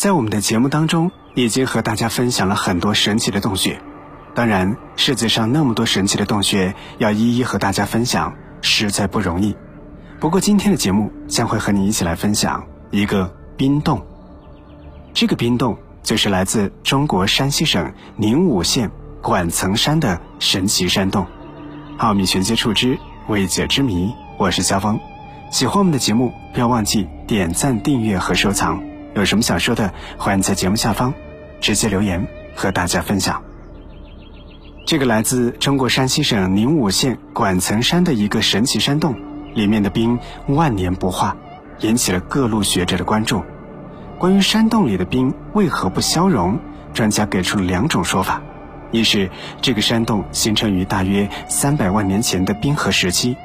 在我们的节目当中，已经和大家分享了很多神奇的洞穴。当然，世界上那么多神奇的洞穴，要一一和大家分享，实在不容易。不过，今天的节目将会和你一起来分享一个冰洞。这个冰洞就是来自中国山西省宁武县管层山的神奇山洞。奥秘全接触之未解之谜，我是肖峰。喜欢我们的节目，不要忘记点赞、订阅和收藏。有什么想说的，欢迎在节目下方直接留言和大家分享。这个来自中国山西省宁武县管层山的一个神奇山洞，里面的冰万年不化，引起了各路学者的关注。关于山洞里的冰为何不消融，专家给出了两种说法：一是这个山洞形成于大约三百万年前的冰河时期，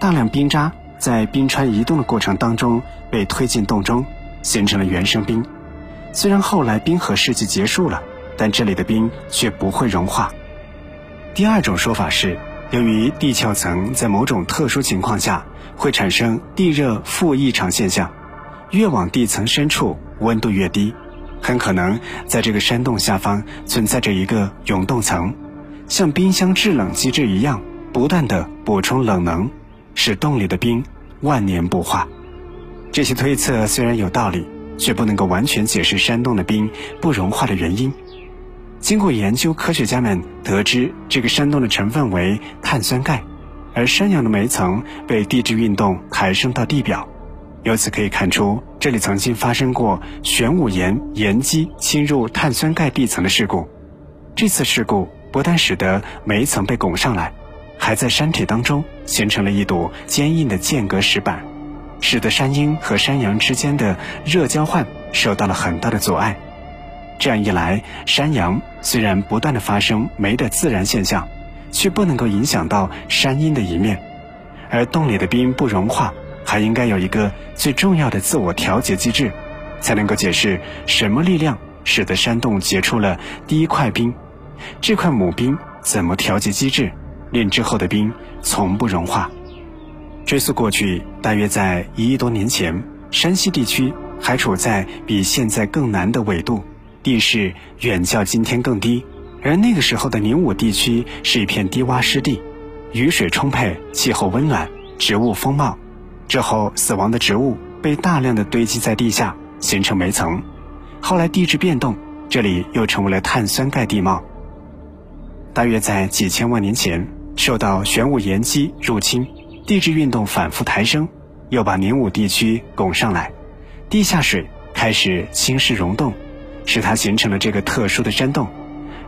大量冰渣。在冰川移动的过程当中，被推进洞中，形成了原生冰。虽然后来冰河世纪结束了，但这里的冰却不会融化。第二种说法是，由于地壳层在某种特殊情况下会产生地热负异常现象，越往地层深处温度越低，很可能在这个山洞下方存在着一个永冻层，像冰箱制冷机制一样，不断的补充冷能。使洞里的冰万年不化，这些推测虽然有道理，却不能够完全解释山洞的冰不融化的原因。经过研究，科学家们得知这个山洞的成分为碳酸钙，而山羊的煤层被地质运动抬升到地表，由此可以看出这里曾经发生过玄武岩岩基侵入碳酸钙地层的事故。这次事故不但使得煤层被拱上来。还在山体当中形成了一堵坚硬的间隔石板，使得山鹰和山羊之间的热交换受到了很大的阻碍。这样一来，山羊虽然不断的发生煤的自然现象，却不能够影响到山鹰的一面。而洞里的冰不融化，还应该有一个最重要的自我调节机制，才能够解释什么力量使得山洞结出了第一块冰。这块母冰怎么调节机制？炼之后的冰从不融化。追溯过去，大约在一亿多年前，山西地区还处在比现在更南的纬度，地势远较今天更低。而那个时候的宁武地区是一片低洼湿地，雨水充沛，气候温暖，植物丰茂。之后，死亡的植物被大量的堆积在地下，形成煤层。后来地质变动，这里又成为了碳酸钙地貌。大约在几千万年前。受到玄武岩基入侵，地质运动反复抬升，又把宁武地区拱上来，地下水开始侵蚀溶洞，使它形成了这个特殊的山洞。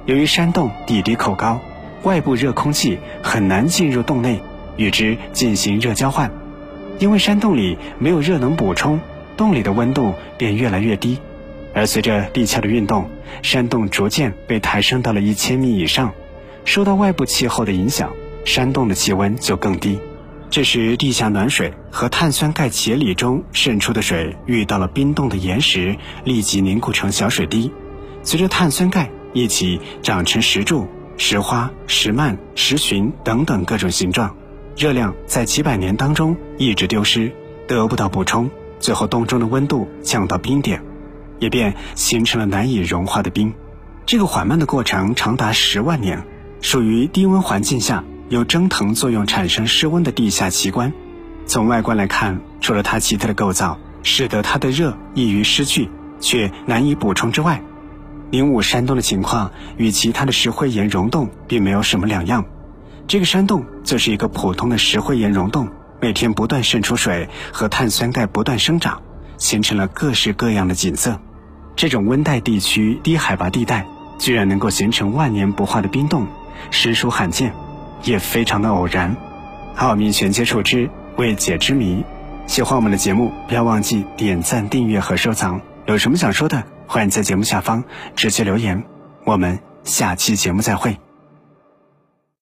由于山洞地低口高，外部热空气很难进入洞内与之进行热交换，因为山洞里没有热能补充，洞里的温度便越来越低。而随着地壳的运动，山洞逐渐被抬升到了一千米以上，受到外部气候的影响。山洞的气温就更低，这时地下暖水和碳酸钙结理中渗出的水遇到了冰冻的岩石，立即凝固成小水滴，随着碳酸钙一起长成石柱、石花、石幔、石群等等各种形状。热量在几百年当中一直丢失，得不到补充，最后洞中的温度降到冰点，也便形成了难以融化的冰。这个缓慢的过程长达十万年，属于低温环境下。有蒸腾作用产生湿温的地下奇观，从外观来看，除了它奇特的构造使得它的热易于失去却难以补充之外，灵武山洞的情况与其他的石灰岩溶洞并没有什么两样。这个山洞就是一个普通的石灰岩溶洞，每天不断渗出水和碳酸钙不断生长，形成了各式各样的景色。这种温带地区低海拔地带居然能够形成万年不化的冰洞，实属罕见。也非常的偶然，奥秘全接触之未解之谜。喜欢我们的节目，不要忘记点赞、订阅和收藏。有什么想说的，欢迎在节目下方直接留言。我们下期节目再会。